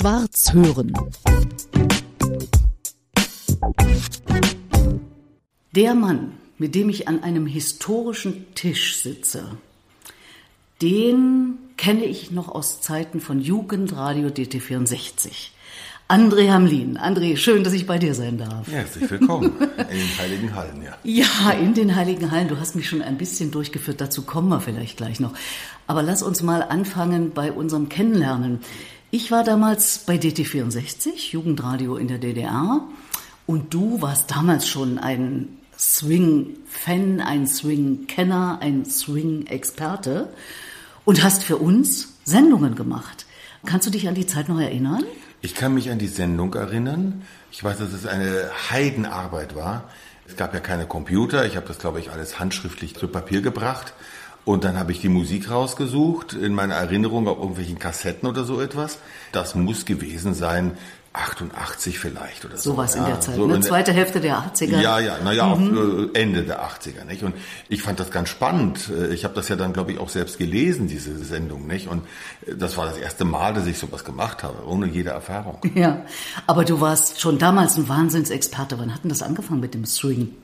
Schwarz hören. Der Mann, mit dem ich an einem historischen Tisch sitze, den kenne ich noch aus Zeiten von Jugendradio DT64. André Hamlin. André, schön, dass ich bei dir sein darf. Herzlich willkommen in den Heiligen Hallen, ja. Ja, in den Heiligen Hallen. Du hast mich schon ein bisschen durchgeführt, dazu kommen wir vielleicht gleich noch. Aber lass uns mal anfangen bei unserem Kennenlernen. Ich war damals bei DT64, Jugendradio in der DDR. Und du warst damals schon ein Swing-Fan, ein Swing-Kenner, ein Swing-Experte und hast für uns Sendungen gemacht. Kannst du dich an die Zeit noch erinnern? Ich kann mich an die Sendung erinnern. Ich weiß, dass es eine Heidenarbeit war. Es gab ja keine Computer. Ich habe das, glaube ich, alles handschriftlich zu Papier gebracht. Und dann habe ich die Musik rausgesucht, in meiner Erinnerung auf irgendwelchen Kassetten oder so etwas. Das muss gewesen sein 88 vielleicht oder so. Sowas ja, in der Zeit, so ne? Zweite Hälfte der 80er. Ja, ja, naja, mhm. Äh, Ende der 80er, nicht? Und ich fand das ganz spannend. Äh, ich habe das ja dann, glaube ich, auch selbst gelesen, diese Sendung, nicht? Und äh, das war das erste Mal, dass ich sowas gemacht habe, ohne jede Erfahrung. Ja, aber du warst schon damals ein Wahnsinnsexperte. Wann hat denn das angefangen mit dem Swing?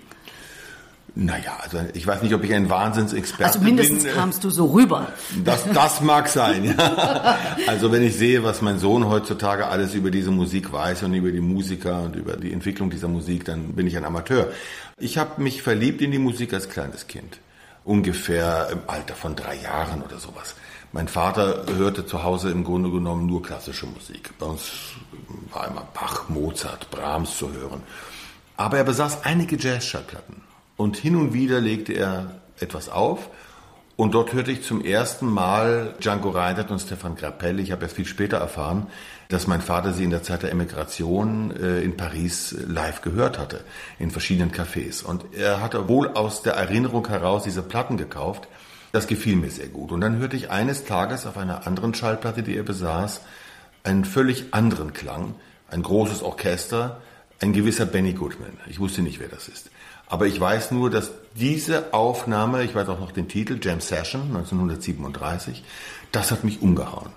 Naja, also ich weiß nicht, ob ich ein Wahnsinnsexperte bin. Also mindestens bin. kamst du so rüber. Das, das mag sein, ja. Also wenn ich sehe, was mein Sohn heutzutage alles über diese Musik weiß und über die Musiker und über die Entwicklung dieser Musik, dann bin ich ein Amateur. Ich habe mich verliebt in die Musik als kleines Kind. Ungefähr im Alter von drei Jahren oder sowas. Mein Vater hörte zu Hause im Grunde genommen nur klassische Musik. Bei uns war immer Bach, Mozart, Brahms zu hören. Aber er besaß einige Jazzschallplatten. Und hin und wieder legte er etwas auf. Und dort hörte ich zum ersten Mal Django Reinhardt und Stefan Grappelli. Ich habe erst viel später erfahren, dass mein Vater sie in der Zeit der Emigration äh, in Paris live gehört hatte, in verschiedenen Cafés. Und er hatte wohl aus der Erinnerung heraus diese Platten gekauft. Das gefiel mir sehr gut. Und dann hörte ich eines Tages auf einer anderen Schallplatte, die er besaß, einen völlig anderen Klang, ein großes Orchester, ein gewisser Benny Goodman. Ich wusste nicht, wer das ist. Aber ich weiß nur, dass diese Aufnahme, ich weiß auch noch den Titel, Jam Session 1937, das hat mich umgehauen.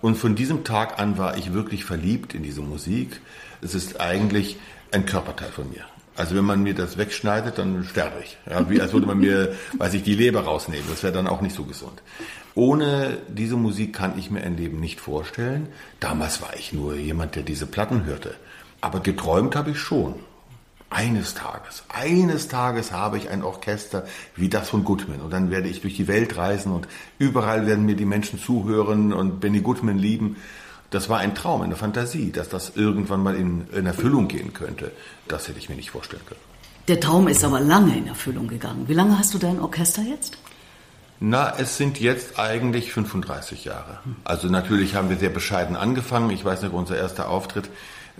Und von diesem Tag an war ich wirklich verliebt in diese Musik. Es ist eigentlich ein Körperteil von mir. Also wenn man mir das wegschneidet, dann sterbe ich. Ja, wie als würde man mir, weiß ich, die Leber rausnehmen. Das wäre dann auch nicht so gesund. Ohne diese Musik kann ich mir ein Leben nicht vorstellen. Damals war ich nur jemand, der diese Platten hörte. Aber geträumt habe ich schon. Eines Tages, eines Tages habe ich ein Orchester wie das von Goodman und dann werde ich durch die Welt reisen und überall werden mir die Menschen zuhören und Benny Goodman lieben. Das war ein Traum, eine Fantasie, dass das irgendwann mal in, in Erfüllung gehen könnte. Das hätte ich mir nicht vorstellen können. Der Traum ist aber lange in Erfüllung gegangen. Wie lange hast du dein Orchester jetzt? Na, es sind jetzt eigentlich 35 Jahre. Also natürlich haben wir sehr bescheiden angefangen. Ich weiß noch, unser erster Auftritt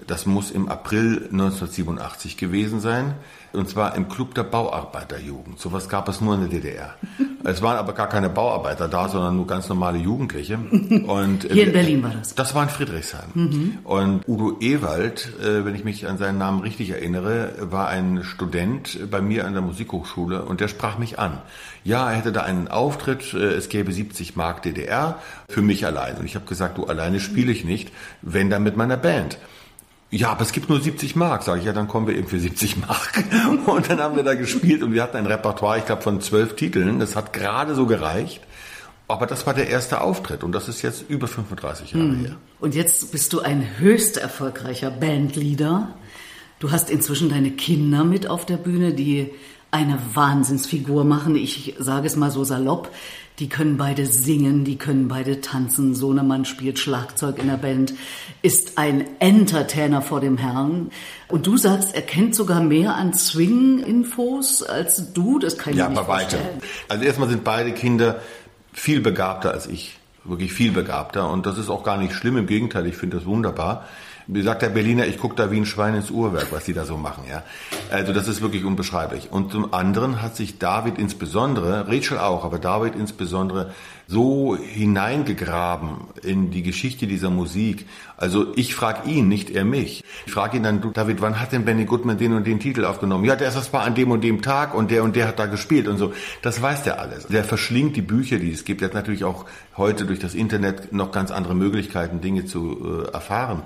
das muss im April 1987 gewesen sein. Und zwar im Club der Bauarbeiterjugend. Sowas gab es nur in der DDR. Es waren aber gar keine Bauarbeiter da, sondern nur ganz normale Jugendliche. Und Hier in Berlin war das. Das war in Friedrichshain. Mhm. Und Udo Ewald, äh, wenn ich mich an seinen Namen richtig erinnere, war ein Student bei mir an der Musikhochschule und der sprach mich an. Ja, er hätte da einen Auftritt, äh, es gäbe 70 Mark DDR für mich allein. Und ich habe gesagt, du alleine spiele ich nicht, wenn dann mit meiner Band. Ja, aber es gibt nur 70 Mark, sage ich. Ja, dann kommen wir eben für 70 Mark. Und dann haben wir da gespielt und wir hatten ein Repertoire, ich glaube, von zwölf Titeln. Das hat gerade so gereicht. Aber das war der erste Auftritt und das ist jetzt über 35 Jahre hm. her. Und jetzt bist du ein höchst erfolgreicher Bandleader. Du hast inzwischen deine Kinder mit auf der Bühne, die eine Wahnsinnsfigur machen. Ich sage es mal so salopp. Die können beide singen, die können beide tanzen. Sohnemann spielt Schlagzeug in der Band, ist ein Entertainer vor dem Herrn. Und du sagst, er kennt sogar mehr an Swing-Infos als du. Das kann ich ja, mir nicht vorstellen. Weitem. Also erstmal sind beide Kinder viel begabter als ich. Wirklich viel begabter. Und das ist auch gar nicht schlimm. Im Gegenteil, ich finde das wunderbar. Wie sagt der Berliner, ich gucke da wie ein Schwein ins Uhrwerk, was die da so machen. Ja? Also das ist wirklich unbeschreiblich. Und zum anderen hat sich David insbesondere, Rachel auch, aber David insbesondere so hineingegraben in die Geschichte dieser Musik. Also ich frage ihn, nicht er mich. Ich frage ihn dann, du David, wann hat denn Benny Goodman den und den Titel aufgenommen? Ja, der ist das war an dem und dem Tag und der und der hat da gespielt und so. Das weiß der alles. Der verschlingt die Bücher, die es gibt. Er hat natürlich auch heute durch das Internet noch ganz andere Möglichkeiten, Dinge zu äh, erfahren.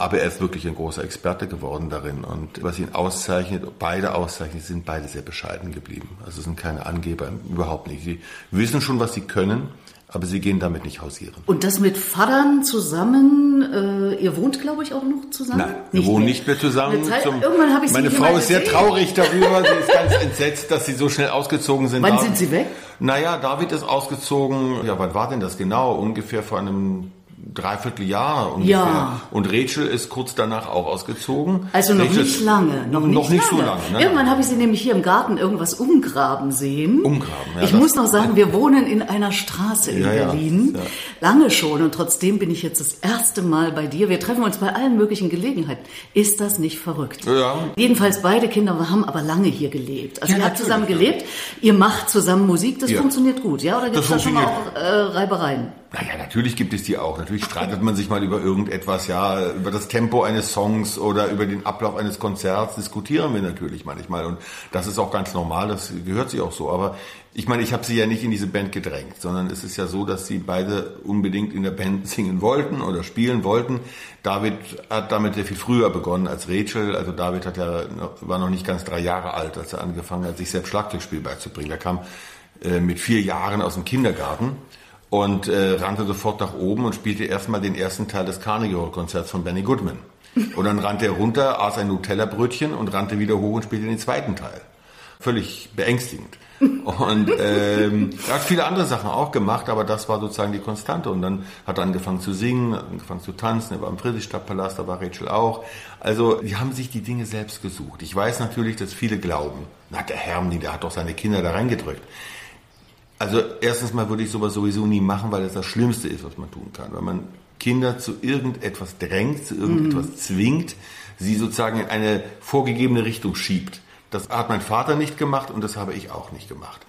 Aber er ist wirklich ein großer Experte geworden darin. Und was ihn auszeichnet, beide auszeichnet, sind beide sehr bescheiden geblieben. Also sind keine Angeber, überhaupt nicht. Sie wissen schon, was sie können, aber sie gehen damit nicht hausieren. Und das mit Vatern zusammen, äh, ihr wohnt, glaube ich, auch noch zusammen? Nein, wir wohnen nicht mehr zusammen. Zeit, zum, irgendwann habe ich meine Frau ist sehr traurig darüber, sie ist ganz entsetzt, dass sie so schnell ausgezogen sind. Wann sind sie weg? Naja, David ist ausgezogen, ja, wann war denn das genau? Ungefähr vor einem Dreivierteljahr ungefähr. Ja. Und Rachel ist kurz danach auch ausgezogen. Also noch Rachel nicht lange. Noch nicht, noch nicht lange. so lange. Ne? Irgendwann habe ich sie nämlich hier im Garten irgendwas umgraben sehen. Umgraben, ja. Ich muss noch sagen, wir wohnen in einer Straße in ja, Berlin. Ja. Lange schon. Und trotzdem bin ich jetzt das erste Mal bei dir. Wir treffen uns bei allen möglichen Gelegenheiten. Ist das nicht verrückt? Ja. Jedenfalls beide Kinder haben aber lange hier gelebt. Also ihr habt zusammen gelebt. Ihr macht zusammen Musik. Das funktioniert gut, ja? Oder gibt es da schon mal auch äh, Reibereien? Naja, natürlich gibt es die auch. Natürlich streitet man sich mal über irgendetwas, ja, über das Tempo eines Songs oder über den Ablauf eines Konzerts diskutieren wir natürlich manchmal. Und das ist auch ganz normal, das gehört sich auch so. Aber ich meine, ich habe sie ja nicht in diese Band gedrängt, sondern es ist ja so, dass sie beide unbedingt in der Band singen wollten oder spielen wollten. David hat damit sehr viel früher begonnen als Rachel. Also David hat ja, war noch nicht ganz drei Jahre alt, als er angefangen hat, sich selbst Schlagzeugspiel beizubringen. Er kam äh, mit vier Jahren aus dem Kindergarten und äh, rannte sofort nach oben und spielte erstmal den ersten Teil des Carnegie Hall Konzerts von Benny Goodman. Und dann rannte er runter, aß ein Nutella-Brötchen und rannte wieder hoch und spielte den zweiten Teil. Völlig beängstigend. Und ähm, er hat viele andere Sachen auch gemacht, aber das war sozusagen die Konstante. Und dann hat er angefangen zu singen, hat angefangen zu tanzen, er war im Friedrichstadtpalast, da war Rachel auch. Also die haben sich die Dinge selbst gesucht. Ich weiß natürlich, dass viele glauben, na der Hermni, der hat doch seine Kinder da reingedrückt. Also erstens mal würde ich sowas sowieso nie machen, weil das das Schlimmste ist, was man tun kann. Wenn man Kinder zu irgendetwas drängt, zu irgendetwas mhm. zwingt, sie sozusagen in eine vorgegebene Richtung schiebt. Das hat mein Vater nicht gemacht und das habe ich auch nicht gemacht.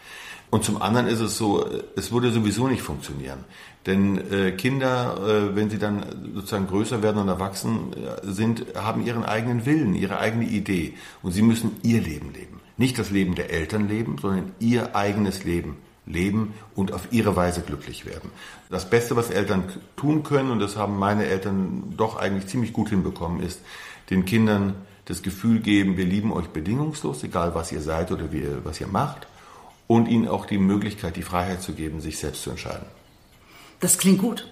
Und zum anderen ist es so, es würde sowieso nicht funktionieren. Denn äh, Kinder, äh, wenn sie dann sozusagen größer werden und erwachsen äh, sind, haben ihren eigenen Willen, ihre eigene Idee. Und sie müssen ihr Leben leben. Nicht das Leben der Eltern leben, sondern ihr eigenes Leben leben und auf ihre Weise glücklich werden. Das Beste, was Eltern tun können, und das haben meine Eltern doch eigentlich ziemlich gut hinbekommen, ist, den Kindern das Gefühl geben, wir lieben euch bedingungslos, egal was ihr seid oder wie, was ihr macht, und ihnen auch die Möglichkeit, die Freiheit zu geben, sich selbst zu entscheiden. Das klingt gut.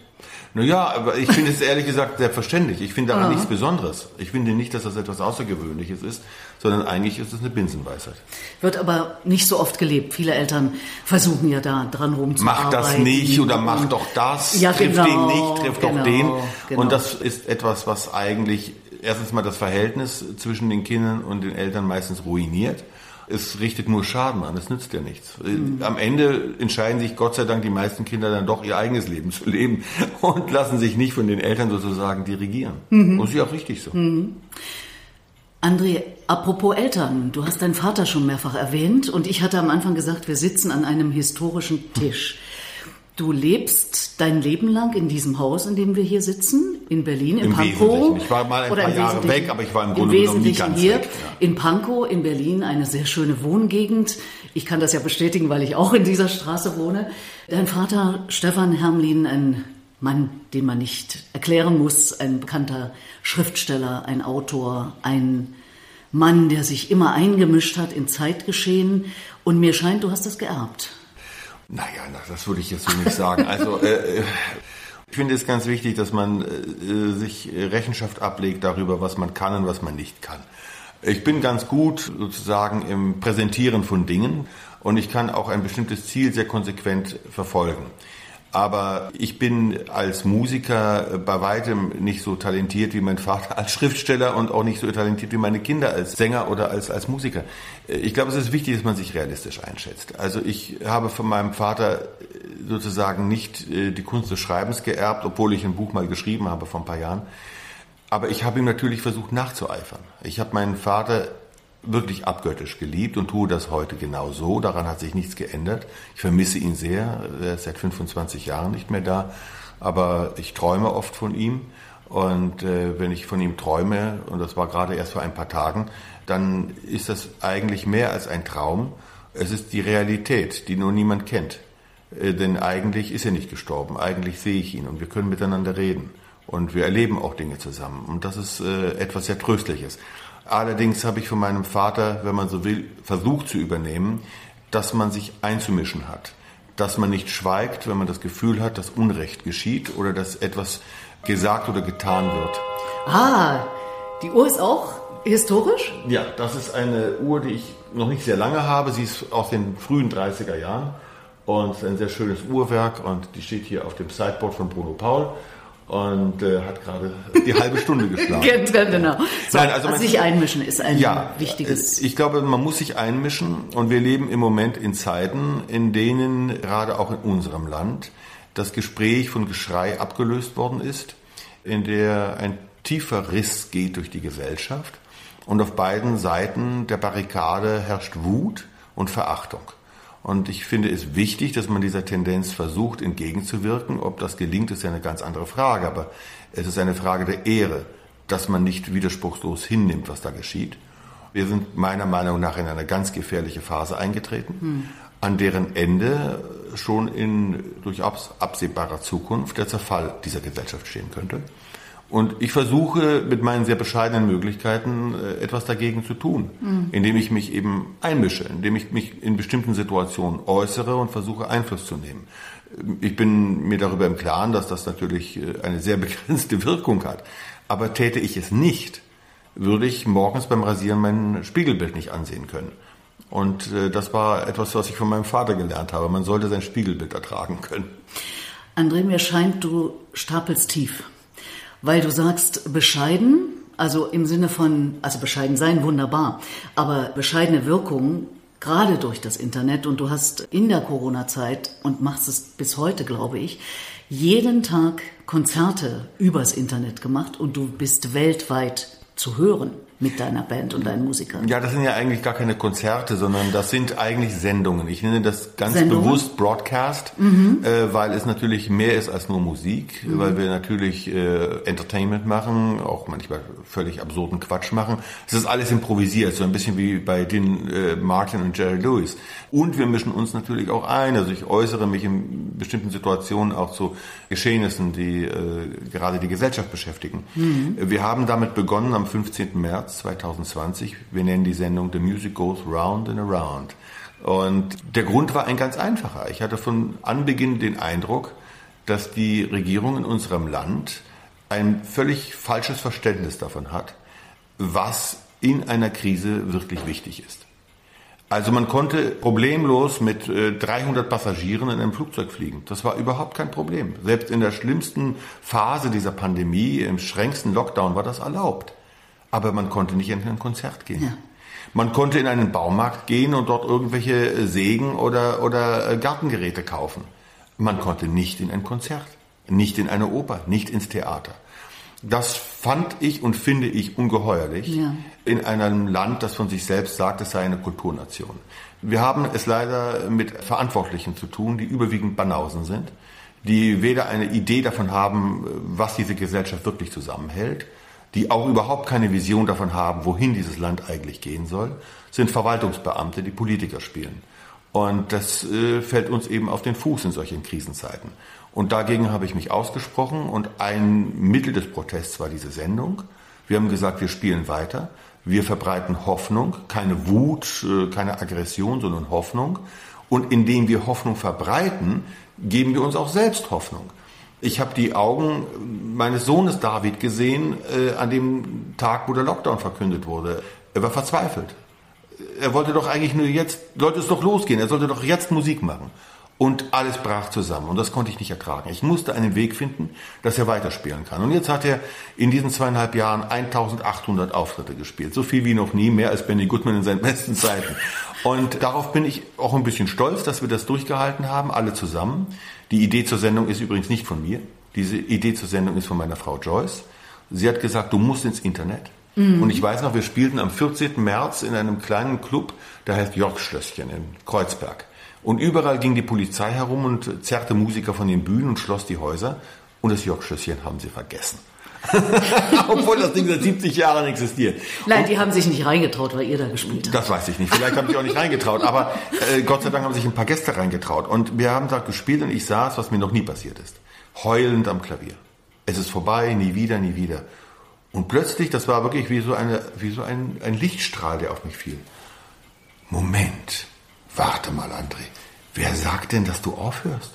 Naja, aber ich finde es ehrlich gesagt selbstverständlich. Ich finde daran ja. nichts Besonderes. Ich finde nicht, dass das etwas Außergewöhnliches ist, sondern eigentlich ist es eine Binsenweisheit. Wird aber nicht so oft gelebt. Viele Eltern versuchen ja da dran rumzuarbeiten. Mach das nicht oder mach doch das. Ja, triff genau, den nicht, triff genau, doch den. Genau. Und das ist etwas, was eigentlich erstens mal das Verhältnis zwischen den Kindern und den Eltern meistens ruiniert es richtet nur Schaden an, es nützt ja nichts. Mhm. Am Ende entscheiden sich Gott sei Dank die meisten Kinder dann doch ihr eigenes Leben zu leben und lassen sich nicht von den Eltern sozusagen dirigieren. Mhm. Und ist ja auch richtig so. Mhm. André, apropos Eltern, du hast deinen Vater schon mehrfach erwähnt und ich hatte am Anfang gesagt, wir sitzen an einem historischen Tisch. Du lebst dein Leben lang in diesem Haus, in dem wir hier sitzen, in Berlin, in Im Pankow. Wesentlichen. Ich war mal ein paar Jahre weg, aber ich war im Grunde genommen nie ganz hier, weg. Ja. In Pankow, in Berlin, eine sehr schöne Wohngegend. Ich kann das ja bestätigen, weil ich auch in dieser Straße wohne. Dein Vater Stefan Hermlin, ein Mann, den man nicht erklären muss, ein bekannter Schriftsteller, ein Autor, ein Mann, der sich immer eingemischt hat in Zeitgeschehen. Und mir scheint, du hast das geerbt. Naja, das würde ich jetzt so nicht sagen. Also äh, ich finde es ganz wichtig, dass man äh, sich Rechenschaft ablegt darüber, was man kann und was man nicht kann. Ich bin ganz gut sozusagen im Präsentieren von Dingen und ich kann auch ein bestimmtes Ziel sehr konsequent verfolgen. Aber ich bin als Musiker bei weitem nicht so talentiert wie mein Vater als Schriftsteller und auch nicht so talentiert wie meine Kinder als Sänger oder als, als Musiker. Ich glaube, es ist wichtig, dass man sich realistisch einschätzt. Also ich habe von meinem Vater sozusagen nicht äh, die Kunst des Schreibens geerbt, obwohl ich ein Buch mal geschrieben habe vor ein paar Jahren. Aber ich habe ihm natürlich versucht nachzueifern. Ich habe meinen Vater wirklich abgöttisch geliebt und tue das heute genau so. Daran hat sich nichts geändert. Ich vermisse ihn sehr. Er ist seit 25 Jahren nicht mehr da. Aber ich träume oft von ihm. Und äh, wenn ich von ihm träume, und das war gerade erst vor ein paar Tagen, dann ist das eigentlich mehr als ein Traum. Es ist die Realität, die nur niemand kennt. Äh, denn eigentlich ist er nicht gestorben. Eigentlich sehe ich ihn und wir können miteinander reden. Und wir erleben auch Dinge zusammen. Und das ist äh, etwas sehr Tröstliches. Allerdings habe ich von meinem Vater, wenn man so will, versucht zu übernehmen, dass man sich einzumischen hat. Dass man nicht schweigt, wenn man das Gefühl hat, dass Unrecht geschieht oder dass etwas gesagt oder getan wird. Ah, die Uhr ist auch historisch? Ja, das ist eine Uhr, die ich noch nicht sehr lange habe. Sie ist aus den frühen 30er Jahren und ein sehr schönes Uhrwerk und die steht hier auf dem Sideboard von Bruno Paul und äh, hat gerade die halbe Stunde geschlagen. genau. So, Nein, also, also sich einmischen ist ein ja, wichtiges. Ich glaube, man muss sich einmischen und wir leben im Moment in Zeiten, in denen gerade auch in unserem Land das Gespräch von Geschrei abgelöst worden ist, in der ein tiefer Riss geht durch die Gesellschaft und auf beiden Seiten der Barrikade herrscht Wut und Verachtung. Und ich finde es wichtig, dass man dieser Tendenz versucht entgegenzuwirken. Ob das gelingt, ist ja eine ganz andere Frage. Aber es ist eine Frage der Ehre, dass man nicht widerspruchslos hinnimmt, was da geschieht. Wir sind meiner Meinung nach in eine ganz gefährliche Phase eingetreten, hm. an deren Ende schon in durchaus absehbarer Zukunft der Zerfall dieser Gesellschaft stehen könnte. Und ich versuche mit meinen sehr bescheidenen Möglichkeiten äh, etwas dagegen zu tun, mhm. indem ich mich eben einmische, indem ich mich in bestimmten Situationen äußere und versuche Einfluss zu nehmen. Ich bin mir darüber im Klaren, dass das natürlich äh, eine sehr begrenzte Wirkung hat. Aber täte ich es nicht, würde ich morgens beim Rasieren mein Spiegelbild nicht ansehen können. Und äh, das war etwas, was ich von meinem Vater gelernt habe. Man sollte sein Spiegelbild ertragen können. André, mir scheint, du stapelst tief weil du sagst bescheiden, also im Sinne von, also bescheiden sein, wunderbar, aber bescheidene Wirkung, gerade durch das Internet und du hast in der Corona-Zeit und machst es bis heute, glaube ich, jeden Tag Konzerte übers Internet gemacht und du bist weltweit zu hören mit deiner Band und deinen Musikern. Ja, das sind ja eigentlich gar keine Konzerte, sondern das sind eigentlich Sendungen. Ich nenne das ganz Sendungen? bewusst Broadcast, mhm. äh, weil es natürlich mehr ist als nur Musik, mhm. weil wir natürlich äh, Entertainment machen, auch manchmal völlig absurden Quatsch machen. Es ist alles improvisiert, so ein bisschen wie bei den äh, Martin und Jerry Lewis. Und wir mischen uns natürlich auch ein. Also ich äußere mich in bestimmten Situationen auch zu Geschehnissen, die äh, gerade die Gesellschaft beschäftigen. Mhm. Wir haben damit begonnen am 15. März März 2020. Wir nennen die Sendung The Music Goes Round and Around. Und der Grund war ein ganz einfacher. Ich hatte von Anbeginn den Eindruck, dass die Regierung in unserem Land ein völlig falsches Verständnis davon hat, was in einer Krise wirklich wichtig ist. Also man konnte problemlos mit 300 äh, Passagieren in einem Flugzeug fliegen. Das war überhaupt kein Problem. Selbst in der schlimmsten Phase dieser Pandemie, im strengsten Lockdown, war das erlaubt aber man konnte nicht in ein Konzert gehen. Ja. Man konnte in einen Baumarkt gehen und dort irgendwelche Sägen oder, oder äh, Gartengeräte kaufen. Man konnte nicht in ein Konzert, nicht in eine Oper, nicht ins Theater. Das fand ich und finde ich ungeheuerlich ja. in einem Land, das von sich selbst sagt, es sei eine Kulturnation. Wir haben es leider mit Verantwortlichen zu tun, die überwiegend Banausen sind, die weder eine Idee davon haben, was diese Gesellschaft wirklich zusammenhält, die auch überhaupt keine Vision davon haben, wohin dieses Land eigentlich gehen soll, sind Verwaltungsbeamte, die Politiker spielen. Und das äh, fällt uns eben auf den Fuß in solchen Krisenzeiten. Und dagegen habe ich mich ausgesprochen und ein Mittel des Protests war diese Sendung. Wir haben gesagt, wir spielen weiter. Wir verbreiten Hoffnung, keine Wut, äh, keine Aggression, sondern Hoffnung. Und indem wir Hoffnung verbreiten, geben wir uns auch selbst Hoffnung. Ich habe die Augen meines Sohnes David gesehen äh, an dem Tag, wo der Lockdown verkündet wurde. Er war verzweifelt. Er wollte doch eigentlich nur jetzt, sollte es doch losgehen, er sollte doch jetzt Musik machen. Und alles brach zusammen und das konnte ich nicht ertragen. Ich musste einen Weg finden, dass er weiterspielen kann. Und jetzt hat er in diesen zweieinhalb Jahren 1800 Auftritte gespielt. So viel wie noch nie, mehr als Benny Goodman in seinen besten Zeiten. Und darauf bin ich auch ein bisschen stolz, dass wir das durchgehalten haben, alle zusammen. Die Idee zur Sendung ist übrigens nicht von mir. Diese Idee zur Sendung ist von meiner Frau Joyce. Sie hat gesagt, du musst ins Internet. Mhm. Und ich weiß noch, wir spielten am 14. März in einem kleinen Club, der heißt Jörgschlösschen in Kreuzberg. Und überall ging die Polizei herum und zerrte Musiker von den Bühnen und schloss die Häuser. Und das Jörgschlösschen haben sie vergessen. Obwohl das Ding seit 70 Jahren existiert. Nein, und die haben sich nicht reingetraut, weil ihr da gespielt habt. Das weiß ich nicht. Vielleicht haben sie auch nicht reingetraut. Aber äh, Gott sei Dank haben sich ein paar Gäste reingetraut. Und wir haben da gespielt und ich saß, was mir noch nie passiert ist. Heulend am Klavier. Es ist vorbei, nie wieder, nie wieder. Und plötzlich, das war wirklich wie so, eine, wie so ein, ein Lichtstrahl, der auf mich fiel. Moment, warte mal, André. Wer sagt denn, dass du aufhörst?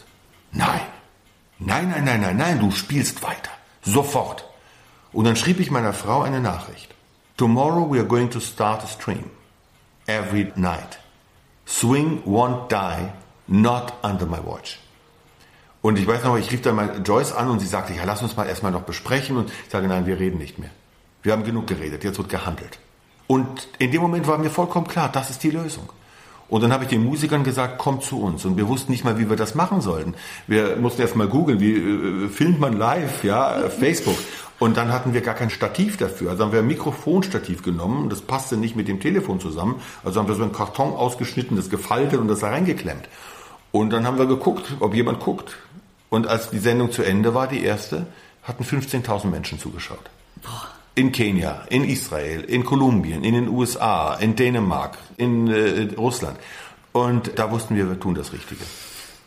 Nein. Nein, nein, nein, nein, nein, du spielst weiter. Sofort. Und dann schrieb ich meiner Frau eine Nachricht. Tomorrow we are going to start a stream. Every night. Swing won't die, not under my watch. Und ich weiß noch, ich rief dann mal Joyce an und sie sagte, ja, lass uns mal erstmal noch besprechen. Und ich sage, nein, wir reden nicht mehr. Wir haben genug geredet, jetzt wird gehandelt. Und in dem Moment war mir vollkommen klar, das ist die Lösung. Und dann habe ich den Musikern gesagt, kommt zu uns. Und wir wussten nicht mal, wie wir das machen sollten. Wir mussten erst mal googeln, wie äh, filmt man live, ja, äh, Facebook. Und dann hatten wir gar kein Stativ dafür. Also haben wir ein Mikrofonstativ genommen. Das passte nicht mit dem Telefon zusammen. Also haben wir so einen Karton ausgeschnitten, das gefaltet und das da reingeklemmt. Und dann haben wir geguckt, ob jemand guckt. Und als die Sendung zu Ende war, die erste, hatten 15.000 Menschen zugeschaut. Boah. In Kenia, in Israel, in Kolumbien, in den USA, in Dänemark, in äh, Russland. Und da wussten wir, wir tun das Richtige.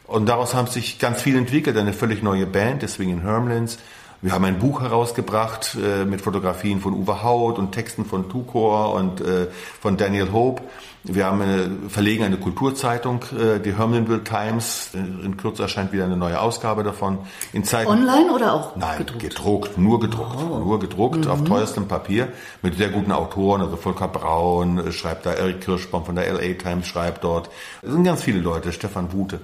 Und daraus haben sich ganz viel entwickelt, eine völlig neue Band, deswegen in Hermlins. Wir haben ein Buch herausgebracht äh, mit Fotografien von Uwe Haut und Texten von Tukor und äh, von Daniel Hope. Wir haben eine, verlegen eine Kulturzeitung, äh, die Hermanville Times. Äh, in Kürze erscheint wieder eine neue Ausgabe davon. In Zeiten, Online oder auch Nein, gedruckt? gedruckt nur gedruckt. Oh. Nur gedruckt mhm. auf teuerstem Papier mit sehr guten Autoren. Also Volker Braun äh, schreibt da, Eric Kirschbaum von der LA Times schreibt dort. Es sind ganz viele Leute, Stefan Wute.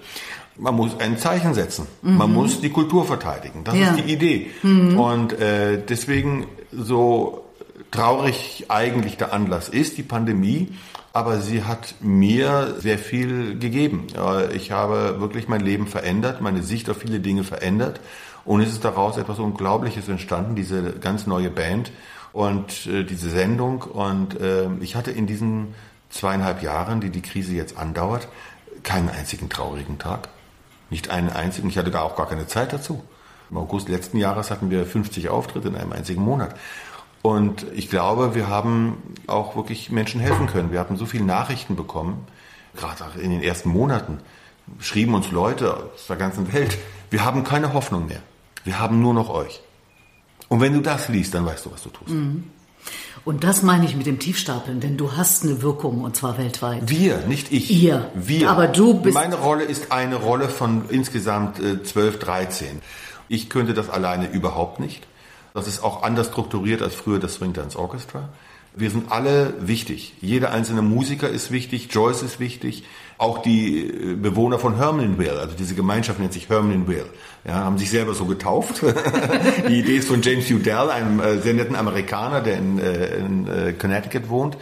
Man muss ein Zeichen setzen. Mhm. Man muss die Kultur verteidigen. Das ja. ist die Idee. Mhm. Und äh, deswegen so traurig eigentlich der Anlass ist, die Pandemie, aber sie hat mir sehr viel gegeben. Ich habe wirklich mein Leben verändert, meine Sicht auf viele Dinge verändert und es ist daraus etwas Unglaubliches entstanden, diese ganz neue Band und äh, diese Sendung und äh, ich hatte in diesen zweieinhalb Jahren, die die Krise jetzt andauert, keinen einzigen traurigen Tag. Nicht einen einzigen. Ich hatte gar auch gar keine Zeit dazu. Im August letzten Jahres hatten wir 50 Auftritte in einem einzigen Monat. Und ich glaube, wir haben auch wirklich Menschen helfen können. Wir hatten so viele Nachrichten bekommen, gerade in den ersten Monaten, schrieben uns Leute aus der ganzen Welt, wir haben keine Hoffnung mehr. Wir haben nur noch euch. Und wenn du das liest, dann weißt du, was du tust. Mhm. Und das meine ich mit dem Tiefstapeln, denn du hast eine Wirkung und zwar weltweit. Wir, nicht ich. Ihr. Wir. Aber du bist. Meine Rolle ist eine Rolle von insgesamt äh, 12, 13. Ich könnte das alleine überhaupt nicht. Das ist auch anders strukturiert als früher das Swing Dance Orchestra. Wir sind alle wichtig. Jeder einzelne Musiker ist wichtig, Joyce ist wichtig, auch die äh, Bewohner von Hermanville, also diese Gemeinschaft nennt sich Hermanville, ja, haben sich selber so getauft. die Idee ist von James Udell, einem äh, sehr netten Amerikaner, der in, äh, in Connecticut wohnt.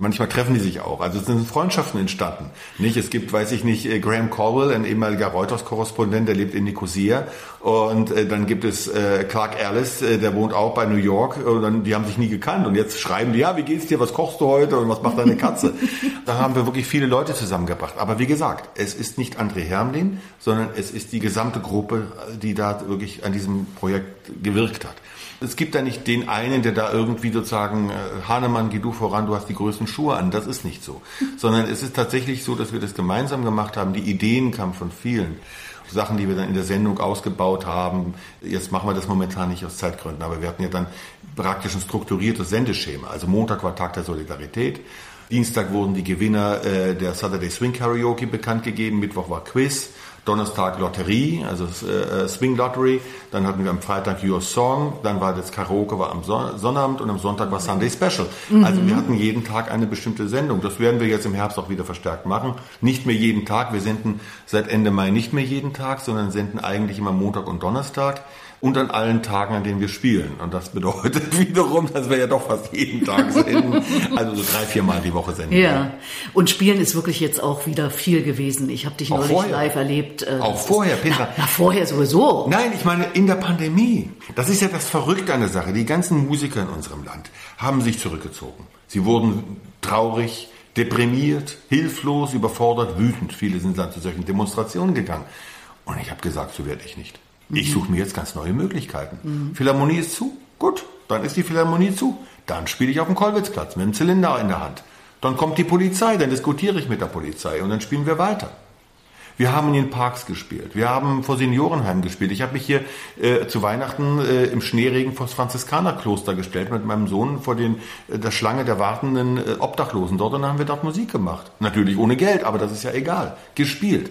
Manchmal treffen die sich auch. Also es sind Freundschaften entstanden. Nicht? Es gibt, weiß ich nicht, äh, Graham Caldwell, ein ehemaliger Reuters-Korrespondent, der lebt in Nicosia. Und äh, dann gibt es äh, Clark Ellis, äh, der wohnt auch bei New York. Und dann, die haben sich nie gekannt. Und jetzt schreiben die, ja, wie geht's dir, was kochst du heute und was macht deine Katze? da haben wir wirklich viele Leute zusammengebracht. Aber wie gesagt, es ist nicht André Hermlin, sondern es ist die gesamte Gruppe, die da wirklich an diesem Projekt gewirkt hat. Es gibt da nicht den einen, der da irgendwie sozusagen, äh, Hahnemann, geh du voran, du hast die größten Schuhe an. Das ist nicht so. Sondern es ist tatsächlich so, dass wir das gemeinsam gemacht haben. Die Ideen kamen von vielen. Sachen, die wir dann in der Sendung ausgebaut haben. Jetzt machen wir das momentan nicht aus Zeitgründen, aber wir hatten ja dann praktisch ein strukturiertes Sendeschema. Also Montag war Tag der Solidarität. Dienstag wurden die Gewinner äh, der Saturday Swing Karaoke bekannt gegeben. Mittwoch war Quiz. Donnerstag Lotterie, also äh, Swing Lottery. Dann hatten wir am Freitag Your Song. Dann war das Karaoke war am Son Sonnabend und am Sonntag war Sunday Special. Mhm. Also wir hatten jeden Tag eine bestimmte Sendung. Das werden wir jetzt im Herbst auch wieder verstärkt machen. Nicht mehr jeden Tag. Wir senden seit Ende Mai nicht mehr jeden Tag, sondern senden eigentlich immer Montag und Donnerstag und an allen Tagen, an denen wir spielen. Und das bedeutet wiederum, dass wir ja doch fast jeden Tag senden. Also so drei, viermal die Woche senden. Ja. Und spielen ist wirklich jetzt auch wieder viel gewesen. Ich habe dich auch neulich vorher. live erlebt. Äh, Auch vorher, Petra. Na, na, vorher sowieso. Nein, ich meine in der Pandemie. Das ist ja das Verrückte an der Sache. Die ganzen Musiker in unserem Land haben sich zurückgezogen. Sie wurden traurig, deprimiert, hilflos, überfordert, wütend. Viele sind dann zu solchen Demonstrationen gegangen. Und ich habe gesagt, so werde ich nicht. Ich suche mir jetzt ganz neue Möglichkeiten. Mhm. Philharmonie ist zu, gut, dann ist die Philharmonie zu. Dann spiele ich auf dem Kolwitzplatz mit einem Zylinder in der Hand. Dann kommt die Polizei, dann diskutiere ich mit der Polizei und dann spielen wir weiter. Wir haben in den Parks gespielt. Wir haben vor Seniorenheimen gespielt. Ich habe mich hier äh, zu Weihnachten äh, im Schneeregen vor das Franziskanerkloster gestellt mit meinem Sohn vor den, äh, der Schlange der wartenden äh, Obdachlosen dort und dann haben wir dort Musik gemacht. Natürlich ohne Geld, aber das ist ja egal. Gespielt.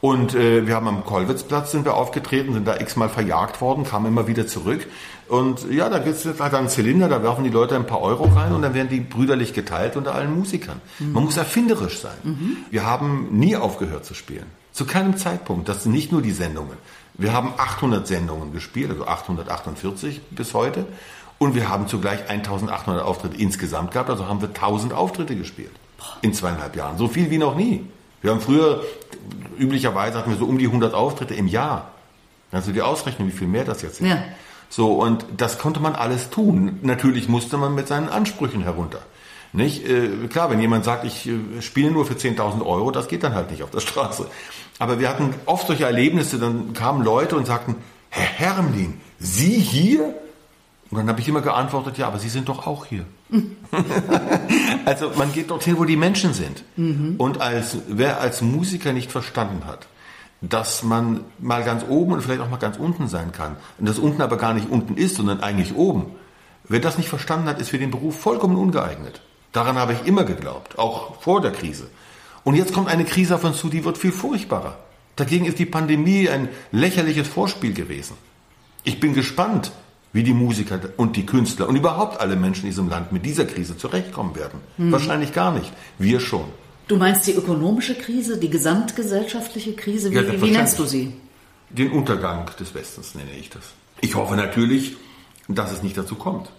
Und äh, wir haben am Kollwitzplatz sind wir aufgetreten, sind da x-mal verjagt worden, kamen immer wieder zurück. Und ja, da gibt es halt einen Zylinder, da werfen die Leute ein paar Euro rein und dann werden die brüderlich geteilt unter allen Musikern. Mhm. Man muss erfinderisch sein. Mhm. Wir haben nie aufgehört zu spielen. Zu keinem Zeitpunkt. Das sind nicht nur die Sendungen. Wir haben 800 Sendungen gespielt, also 848 bis heute. Und wir haben zugleich 1800 Auftritte insgesamt gehabt, also haben wir 1000 Auftritte gespielt. In zweieinhalb Jahren. So viel wie noch nie. Wir haben früher, üblicherweise hatten wir so um die 100 Auftritte im Jahr. Kannst du dir ausrechnen, wie viel mehr das jetzt ist? Ja. So, und das konnte man alles tun. Natürlich musste man mit seinen Ansprüchen herunter. Nicht? Äh, klar, wenn jemand sagt, ich äh, spiele nur für 10.000 Euro, das geht dann halt nicht auf der Straße. Aber wir hatten oft solche Erlebnisse, dann kamen Leute und sagten, Herr Hermlin, Sie hier? Und dann habe ich immer geantwortet, ja, aber Sie sind doch auch hier. also man geht dorthin, wo die Menschen sind. Mhm. Und als, wer als Musiker nicht verstanden hat, dass man mal ganz oben und vielleicht auch mal ganz unten sein kann, und das unten aber gar nicht unten ist, sondern eigentlich oben, wer das nicht verstanden hat, ist für den Beruf vollkommen ungeeignet. Daran habe ich immer geglaubt, auch vor der Krise. Und jetzt kommt eine Krise auf uns zu, die wird viel furchtbarer. Dagegen ist die Pandemie ein lächerliches Vorspiel gewesen. Ich bin gespannt, wie die Musiker und die Künstler und überhaupt alle Menschen in diesem Land mit dieser Krise zurechtkommen werden. Hm. Wahrscheinlich gar nicht. Wir schon. Du meinst die ökonomische Krise, die gesamtgesellschaftliche Krise? Wie, ja, wie nennst du sie? Den Untergang des Westens nenne ich das. Ich hoffe natürlich, dass es nicht dazu kommt.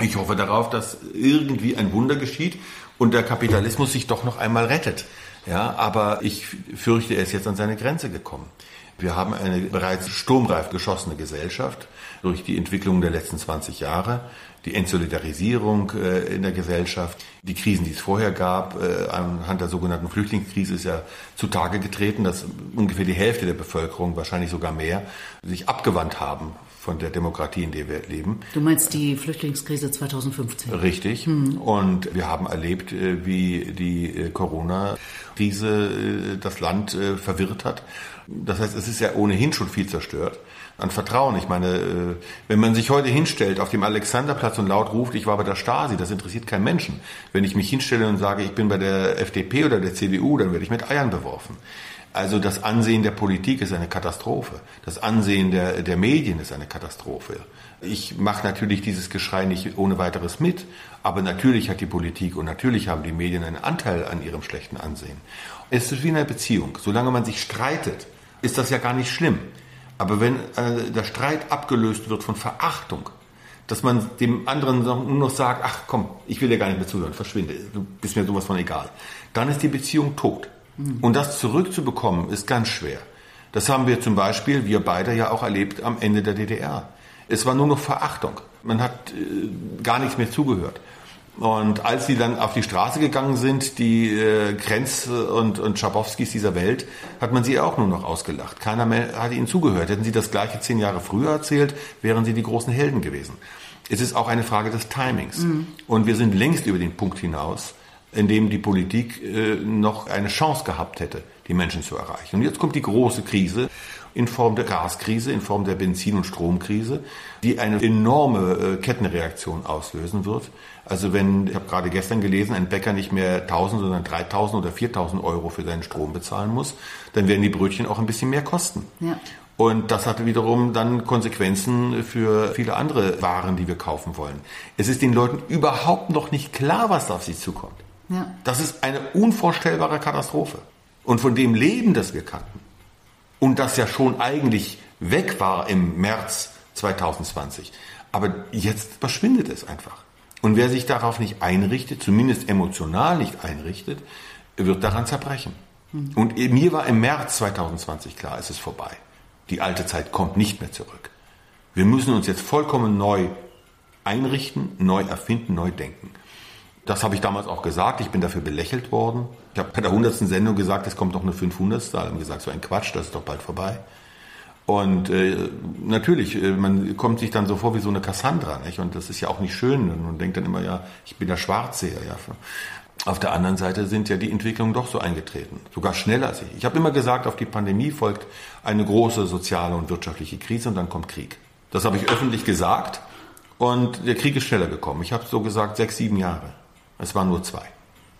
Ich hoffe darauf, dass irgendwie ein Wunder geschieht und der Kapitalismus sich doch noch einmal rettet. Ja, aber ich fürchte, er ist jetzt an seine Grenze gekommen. Wir haben eine bereits sturmreif geschossene Gesellschaft durch die Entwicklung der letzten 20 Jahre, die Entsolidarisierung äh, in der Gesellschaft, die Krisen, die es vorher gab, äh, anhand der sogenannten Flüchtlingskrise ist ja zutage getreten, dass ungefähr die Hälfte der Bevölkerung, wahrscheinlich sogar mehr, sich abgewandt haben von der Demokratie, in der wir leben. Du meinst die Flüchtlingskrise 2015? Richtig. Hm. Und wir haben erlebt, äh, wie die Corona-Krise das Land verwirrt hat das heißt, es ist ja ohnehin schon viel zerstört an Vertrauen. Ich meine, äh, wenn man sich heute hinstellt auf dem Alexanderplatz und laut ruft, ich war bei der Stasi, das interessiert keinen Menschen. Wenn ich mich hinstelle und sage, ich bin bei der FDP oder der CDU, dann werde ich mit Eiern beworfen. Also das Ansehen der Politik ist eine Katastrophe. Das Ansehen der, der Medien ist eine Katastrophe. Ich mache natürlich dieses Geschrei nicht ohne weiteres mit, aber natürlich hat die Politik und natürlich haben die Medien einen Anteil an ihrem schlechten Ansehen. Es ist wie in einer Beziehung. Solange man sich streitet, ist das ja gar nicht schlimm. Aber wenn äh, der Streit abgelöst wird von Verachtung, dass man dem anderen nur noch sagt, ach komm, ich will dir gar nicht mehr zuhören, verschwinde, du bist mir sowas von egal, dann ist die Beziehung tot. Und das zurückzubekommen ist ganz schwer. Das haben wir zum Beispiel, wir beide ja auch erlebt am Ende der DDR. Es war nur noch Verachtung. Man hat äh, gar nichts mehr zugehört. Und als sie dann auf die Straße gegangen sind, die äh, Krenz und, und Schabowskis dieser Welt, hat man sie auch nur noch ausgelacht. Keiner mehr hat ihnen zugehört. Hätten sie das gleiche zehn Jahre früher erzählt, wären sie die großen Helden gewesen. Es ist auch eine Frage des Timings. Mhm. Und wir sind längst über den Punkt hinaus, in dem die Politik äh, noch eine Chance gehabt hätte, die Menschen zu erreichen. Und jetzt kommt die große Krise in Form der Gaskrise, in Form der Benzin- und Stromkrise, die eine enorme äh, Kettenreaktion auslösen wird. Also wenn, ich habe gerade gestern gelesen, ein Bäcker nicht mehr 1000, sondern 3000 oder 4000 Euro für seinen Strom bezahlen muss, dann werden die Brötchen auch ein bisschen mehr kosten. Ja. Und das hatte wiederum dann Konsequenzen für viele andere Waren, die wir kaufen wollen. Es ist den Leuten überhaupt noch nicht klar, was auf sie zukommt. Ja. Das ist eine unvorstellbare Katastrophe. Und von dem Leben, das wir kannten, und das ja schon eigentlich weg war im März 2020. Aber jetzt verschwindet es einfach. Und wer sich darauf nicht einrichtet, zumindest emotional nicht einrichtet, wird daran zerbrechen. Mhm. Und mir war im März 2020 klar, es ist vorbei. Die alte Zeit kommt nicht mehr zurück. Wir müssen uns jetzt vollkommen neu einrichten, neu erfinden, neu denken. Das habe ich damals auch gesagt. Ich bin dafür belächelt worden. Ich habe bei der 100. Sendung gesagt, es kommt noch eine 500. Alle haben gesagt, so ein Quatsch, das ist doch bald vorbei. Und äh, natürlich, äh, man kommt sich dann so vor wie so eine Cassandra, nicht? Und das ist ja auch nicht schön. Man denkt dann immer, ja, ich bin der Schwarzseher, ja. Auf der anderen Seite sind ja die Entwicklungen doch so eingetreten, sogar schneller als ich. Ich habe immer gesagt, auf die Pandemie folgt eine große soziale und wirtschaftliche Krise und dann kommt Krieg. Das habe ich öffentlich gesagt und der Krieg ist schneller gekommen. Ich habe so gesagt, sechs, sieben Jahre. Es waren nur zwei.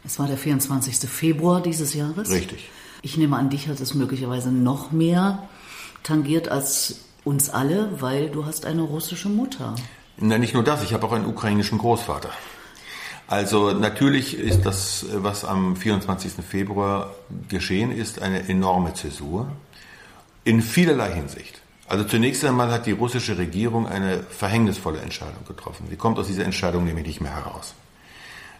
Es war der 24. Februar dieses Jahres. Richtig. Ich nehme an, dich hat es möglicherweise noch mehr tangiert als uns alle, weil du hast eine russische Mutter. Na, nicht nur das, ich habe auch einen ukrainischen Großvater. Also natürlich ist das, was am 24. Februar geschehen ist, eine enorme Zäsur in vielerlei Hinsicht. Also zunächst einmal hat die russische Regierung eine verhängnisvolle Entscheidung getroffen. Sie kommt aus dieser Entscheidung nämlich nicht mehr heraus.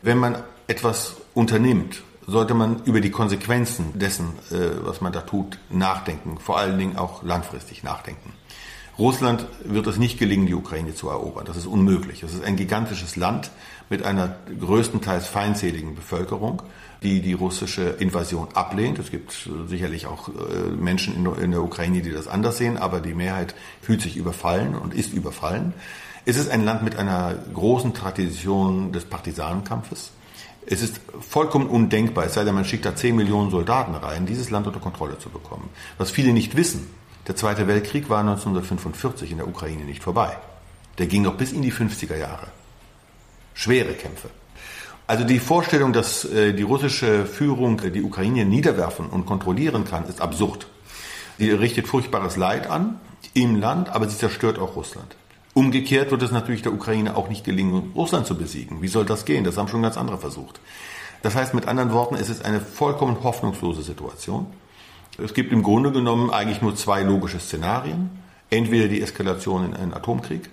Wenn man etwas unternimmt, sollte man über die Konsequenzen dessen, äh, was man da tut, nachdenken. Vor allen Dingen auch langfristig nachdenken. Russland wird es nicht gelingen, die Ukraine zu erobern. Das ist unmöglich. Es ist ein gigantisches Land mit einer größtenteils feindseligen Bevölkerung, die die russische Invasion ablehnt. Es gibt sicherlich auch äh, Menschen in der Ukraine, die das anders sehen, aber die Mehrheit fühlt sich überfallen und ist überfallen. Es ist ein Land mit einer großen Tradition des Partisanenkampfes. Es ist vollkommen undenkbar, es sei denn, man schickt da 10 Millionen Soldaten rein, dieses Land unter Kontrolle zu bekommen. Was viele nicht wissen, der Zweite Weltkrieg war 1945 in der Ukraine nicht vorbei. Der ging noch bis in die 50er Jahre. Schwere Kämpfe. Also die Vorstellung, dass äh, die russische Führung die Ukraine niederwerfen und kontrollieren kann, ist absurd. Sie richtet furchtbares Leid an im Land, aber sie zerstört auch Russland. Umgekehrt wird es natürlich der Ukraine auch nicht gelingen, Russland zu besiegen. Wie soll das gehen? Das haben schon ganz andere versucht. Das heißt mit anderen Worten, es ist eine vollkommen hoffnungslose Situation. Es gibt im Grunde genommen eigentlich nur zwei logische Szenarien. Entweder die Eskalation in einen Atomkrieg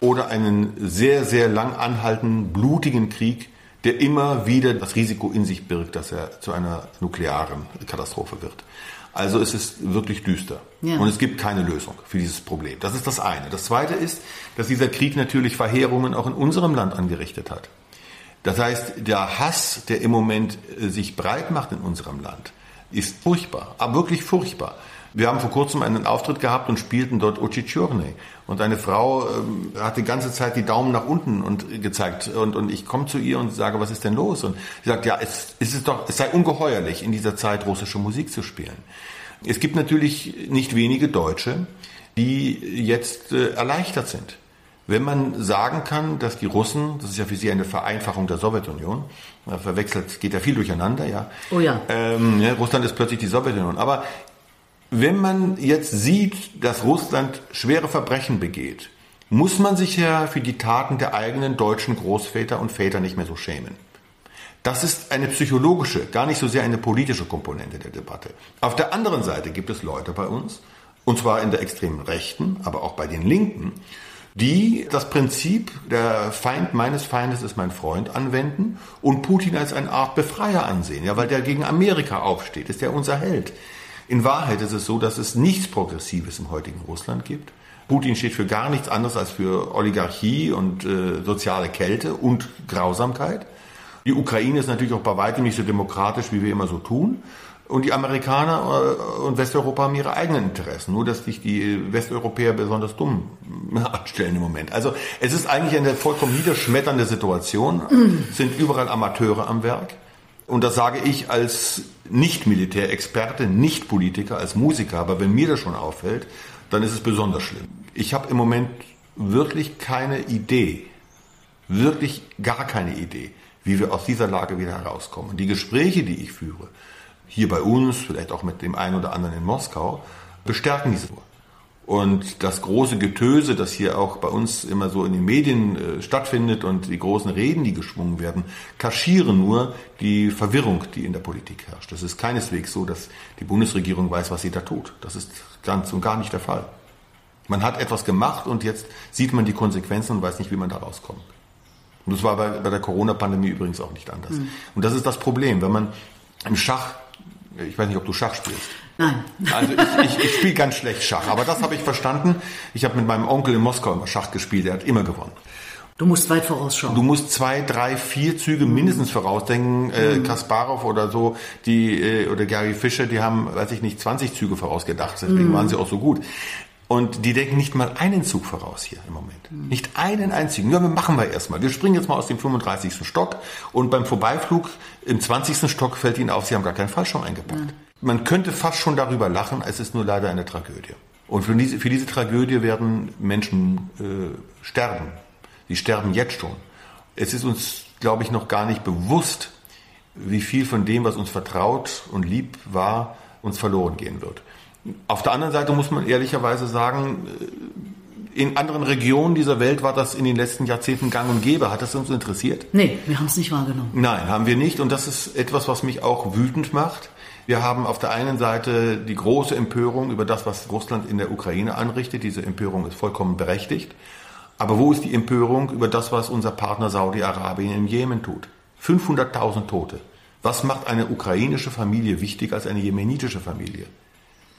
oder einen sehr, sehr lang anhaltenden, blutigen Krieg, der immer wieder das Risiko in sich birgt, dass er zu einer nuklearen Katastrophe wird. Also es ist wirklich düster. Ja. Und es gibt keine Lösung für dieses Problem. Das ist das eine. Das zweite ist, dass dieser Krieg natürlich Verheerungen auch in unserem Land angerichtet hat. Das heißt, der Hass, der im Moment äh, sich breit macht in unserem Land, ist furchtbar, aber wirklich furchtbar. Wir haben vor kurzem einen Auftritt gehabt und spielten dort Ociciurne. Und eine Frau ähm, hat die ganze Zeit die Daumen nach unten und gezeigt. Und, und ich komme zu ihr und sage, was ist denn los? Und sie sagt, ja, es, es ist doch, es sei ungeheuerlich, in dieser Zeit russische Musik zu spielen. Es gibt natürlich nicht wenige Deutsche, die jetzt äh, erleichtert sind. Wenn man sagen kann, dass die Russen, das ist ja für sie eine Vereinfachung der Sowjetunion, verwechselt, geht ja viel durcheinander, ja. Oh ja. Ähm, ja. Russland ist plötzlich die Sowjetunion. Aber wenn man jetzt sieht, dass Russland schwere Verbrechen begeht, muss man sich ja für die Taten der eigenen deutschen Großväter und Väter nicht mehr so schämen. Das ist eine psychologische, gar nicht so sehr eine politische Komponente der Debatte. Auf der anderen Seite gibt es Leute bei uns, und zwar in der extremen Rechten, aber auch bei den Linken, die das Prinzip der Feind meines Feindes ist mein Freund anwenden und Putin als eine Art Befreier ansehen, ja, weil der gegen Amerika aufsteht, ist der unser Held. In Wahrheit ist es so, dass es nichts Progressives im heutigen Russland gibt. Putin steht für gar nichts anderes als für Oligarchie und äh, soziale Kälte und Grausamkeit. Die Ukraine ist natürlich auch bei weitem nicht so demokratisch, wie wir immer so tun. Und die Amerikaner äh, und Westeuropa haben ihre eigenen Interessen. Nur, dass sich die Westeuropäer besonders dumm anstellen im Moment. Also es ist eigentlich eine vollkommen niederschmetternde Situation. Es sind überall Amateure am Werk. Und das sage ich als Nicht-Militärexperte, Nicht-Politiker, als Musiker. Aber wenn mir das schon auffällt, dann ist es besonders schlimm. Ich habe im Moment wirklich keine Idee, wirklich gar keine Idee, wie wir aus dieser Lage wieder herauskommen. Die Gespräche, die ich führe, hier bei uns, vielleicht auch mit dem einen oder anderen in Moskau, bestärken diese. Und das große Getöse, das hier auch bei uns immer so in den Medien äh, stattfindet und die großen Reden, die geschwungen werden, kaschieren nur die Verwirrung, die in der Politik herrscht. Das ist keineswegs so, dass die Bundesregierung weiß, was sie da tut. Das ist ganz und gar nicht der Fall. Man hat etwas gemacht und jetzt sieht man die Konsequenzen und weiß nicht, wie man da rauskommt. Und das war bei, bei der Corona-Pandemie übrigens auch nicht anders. Mhm. Und das ist das Problem. Wenn man im Schach Ich weiß nicht, ob du Schach spielst. Nein. Also ich, ich, ich spiele ganz schlecht Schach, aber das habe ich verstanden. Ich habe mit meinem Onkel in Moskau immer Schach gespielt, der hat immer gewonnen. Du musst weit vorausschauen. Du musst zwei, drei, vier Züge mindestens vorausdenken. Äh, Mhm. Kasparov oder so, die äh, oder Gary Fischer, die haben, weiß ich nicht, 20 Züge vorausgedacht. Deswegen Mhm. waren sie auch so gut. Und die denken nicht mal einen Zug voraus hier im Moment. Nicht einen einzigen. Ja, wir machen wir erstmal. Wir springen jetzt mal aus dem 35. Stock und beim Vorbeiflug im 20. Stock fällt ihnen auf, sie haben gar keinen Fallschirm eingepackt. Man könnte fast schon darüber lachen, es ist nur leider eine Tragödie. Und für diese, für diese Tragödie werden Menschen äh, sterben. Sie sterben jetzt schon. Es ist uns, glaube ich, noch gar nicht bewusst, wie viel von dem, was uns vertraut und lieb war, uns verloren gehen wird. Auf der anderen Seite muss man ehrlicherweise sagen, äh, in anderen Regionen dieser Welt war das in den letzten Jahrzehnten gang und gäbe. Hat das uns interessiert? nee, wir haben es nicht wahrgenommen. Nein, haben wir nicht. Und das ist etwas, was mich auch wütend macht. Wir haben auf der einen Seite die große Empörung über das, was Russland in der Ukraine anrichtet. Diese Empörung ist vollkommen berechtigt. Aber wo ist die Empörung über das, was unser Partner Saudi-Arabien im Jemen tut? 500.000 Tote. Was macht eine ukrainische Familie wichtiger als eine jemenitische Familie?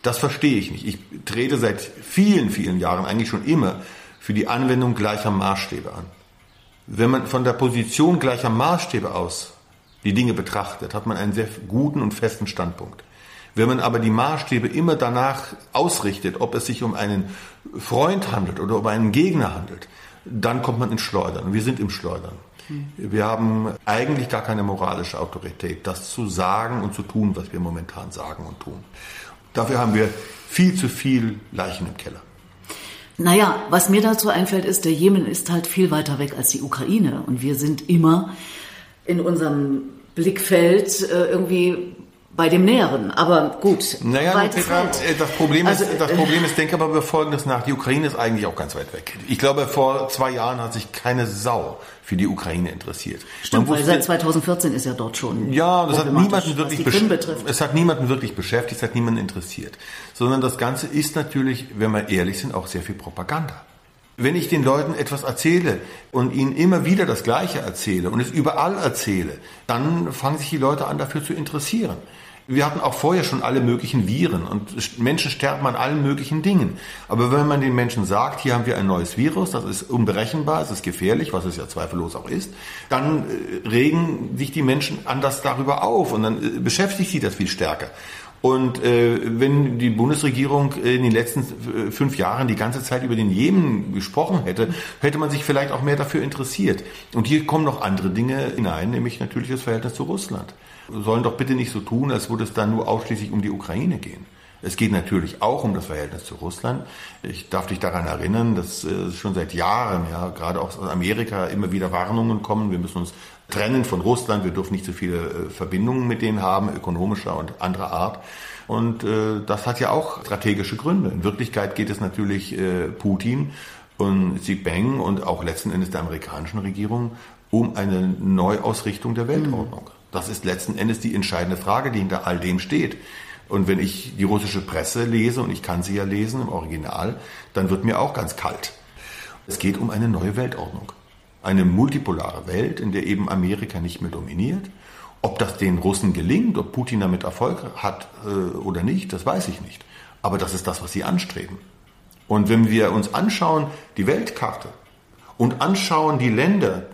Das verstehe ich nicht. Ich trete seit vielen, vielen Jahren, eigentlich schon immer, für die Anwendung gleicher Maßstäbe an. Wenn man von der Position gleicher Maßstäbe aus die Dinge betrachtet, hat man einen sehr guten und festen Standpunkt. Wenn man aber die Maßstäbe immer danach ausrichtet, ob es sich um einen Freund handelt oder um einen Gegner handelt, dann kommt man ins Schleudern. Wir sind im Schleudern. Wir haben eigentlich gar keine moralische Autorität, das zu sagen und zu tun, was wir momentan sagen und tun. Dafür haben wir viel zu viel Leichen im Keller. Naja, was mir dazu einfällt, ist, der Jemen ist halt viel weiter weg als die Ukraine. Und wir sind immer in unserem Blickfeld äh, irgendwie bei dem Näheren. Aber gut, Naja, Petra, äh, das Problem, Also, ist, das äh, Problem ist, denke aber wir Folgendes nach. Die Ukraine ist eigentlich auch ganz weit weg. Ich glaube, vor zwei Jahren hat sich keine Sau für die Ukraine interessiert. Stimmt, Man weil wusste- seit 2014 ist ja dort schon. ja, das hat niemanden wirklich was die Krim besch- betrifft. Es hat niemanden wirklich beschäftigt, es hat niemanden interessiert. Sondern das Ganze ist natürlich, wenn wir ehrlich sind, auch sehr viel Propaganda. Wenn ich den Leuten etwas erzähle und ihnen immer wieder das Gleiche erzähle und es überall erzähle, dann fangen sich die Leute an, dafür zu interessieren. Wir hatten auch vorher schon alle möglichen Viren und Menschen sterben an allen möglichen Dingen. Aber wenn man den Menschen sagt, hier haben wir ein neues Virus, das ist unberechenbar, es ist gefährlich, was es ja zweifellos auch ist, dann äh, regen sich die Menschen anders darüber auf und dann äh, beschäftigt sie das viel stärker. Und äh, wenn die Bundesregierung in den letzten äh, fünf Jahren die ganze Zeit über den Jemen gesprochen hätte, hätte man sich vielleicht auch mehr dafür interessiert. Und hier kommen noch andere Dinge hinein, nämlich natürlich das Verhältnis zu Russland. Wir sollen doch bitte nicht so tun, als würde es dann nur ausschließlich um die Ukraine gehen. Es geht natürlich auch um das Verhältnis zu Russland. Ich darf dich daran erinnern, dass äh, schon seit Jahren, ja, gerade auch aus Amerika immer wieder Warnungen kommen. Wir müssen uns trennen von Russland. Wir dürfen nicht so viele äh, Verbindungen mit denen haben, ökonomischer und anderer Art. Und äh, das hat ja auch strategische Gründe. In Wirklichkeit geht es natürlich äh, Putin und Xi Jinping und auch letzten Endes der amerikanischen Regierung um eine Neuausrichtung der Weltordnung. Das ist letzten Endes die entscheidende Frage, die hinter all dem steht. Und wenn ich die russische Presse lese, und ich kann sie ja lesen im Original, dann wird mir auch ganz kalt. Es geht um eine neue Weltordnung. Eine multipolare Welt, in der eben Amerika nicht mehr dominiert. Ob das den Russen gelingt, ob Putin damit Erfolg hat äh, oder nicht, das weiß ich nicht. Aber das ist das, was sie anstreben. Und wenn wir uns anschauen, die Weltkarte und anschauen die Länder,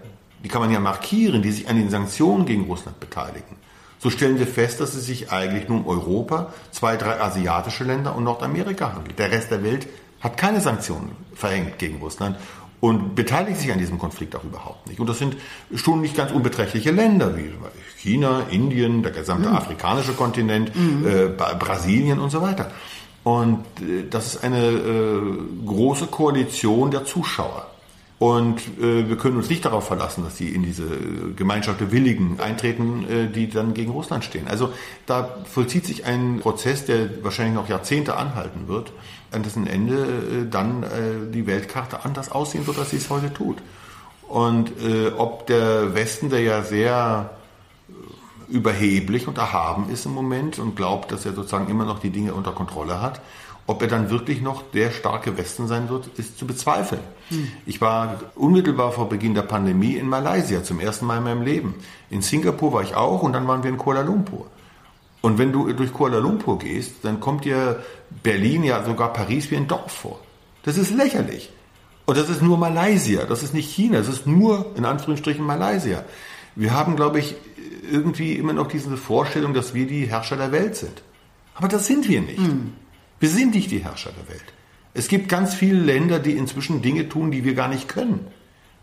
die kann man ja markieren, die sich an den Sanktionen gegen Russland beteiligen, so stellen wir fest, dass es sich eigentlich nur um Europa, zwei, drei asiatische Länder und Nordamerika handelt. Der Rest der Welt hat keine Sanktionen verhängt gegen Russland und beteiligt sich an diesem Konflikt auch überhaupt nicht. Und das sind schon nicht ganz unbeträchtliche Länder wie China, Indien, der gesamte afrikanische Kontinent, äh, Ba- Brasilien und so weiter. Und äh, das ist eine äh, große Koalition der Zuschauer. Und äh, wir können uns nicht darauf verlassen, dass sie in diese äh, Gemeinschaft der Willigen eintreten, äh, die dann gegen Russland stehen. Also da vollzieht sich ein Prozess, der wahrscheinlich noch Jahrzehnte anhalten wird, an dessen Ende äh, dann äh, die Weltkarte anders aussehen wird, als sie es heute tut. Und äh, ob der Westen, der ja sehr überheblich und erhaben ist im Moment und glaubt, dass er sozusagen immer noch die Dinge unter Kontrolle hat, ob er dann wirklich noch der starke Westen sein wird, ist zu bezweifeln. Ich war unmittelbar vor Beginn der Pandemie in Malaysia zum ersten Mal in meinem Leben. In Singapur war ich auch und dann waren wir in Kuala Lumpur. Und wenn du durch Kuala Lumpur gehst, dann kommt dir Berlin, ja sogar Paris wie ein Dorf vor. Das ist lächerlich. Und das ist nur Malaysia, das ist nicht China, das ist nur in Anführungsstrichen Malaysia. Wir haben, glaube ich, irgendwie immer noch diese Vorstellung, dass wir die Herrscher der Welt sind. Aber das sind wir nicht. Mhm. Wir sind nicht die Herrscher der Welt. Es gibt ganz viele Länder, die inzwischen Dinge tun, die wir gar nicht können.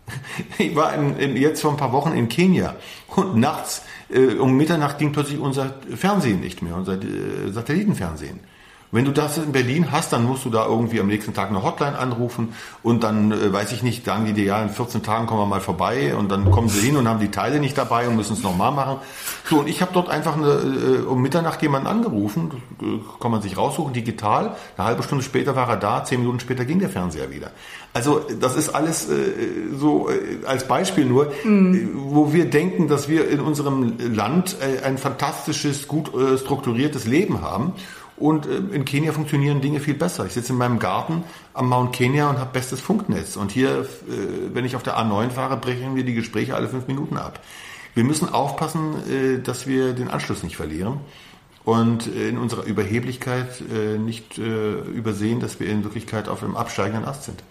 Ich war in, in, jetzt vor ein paar Wochen in Kenia und nachts äh, um Mitternacht ging plötzlich unser Fernsehen nicht mehr, unser äh, Satellitenfernsehen. Wenn du das in Berlin hast, dann musst du da irgendwie am nächsten Tag eine Hotline anrufen und dann, äh, weiß ich nicht, sagen die dir, ja, in 14 Tagen kommen wir mal vorbei und dann kommen sie hin und haben die Teile nicht dabei und müssen es nochmal machen. So, und ich habe dort einfach eine, äh, um Mitternacht jemanden angerufen, äh, kann man sich raussuchen, digital. Eine halbe Stunde später war er da, zehn Minuten später ging der Fernseher wieder. Also das ist alles äh, so äh, als Beispiel nur, mhm. wo wir denken, dass wir in unserem Land äh, ein fantastisches, gut äh, strukturiertes Leben haben. Und äh, in Kenia funktionieren Dinge viel besser. Ich sitze in meinem Garten am Mount Kenya und habe bestes Funknetz. Und hier, äh, wenn ich auf der A9 fahre, brechen wir die Gespräche alle fünf Minuten ab. Wir müssen aufpassen, äh, dass wir den Anschluss nicht verlieren und in unserer Überheblichkeit nicht übersehen, dass wir in Wirklichkeit auf einem absteigenden Ast sind.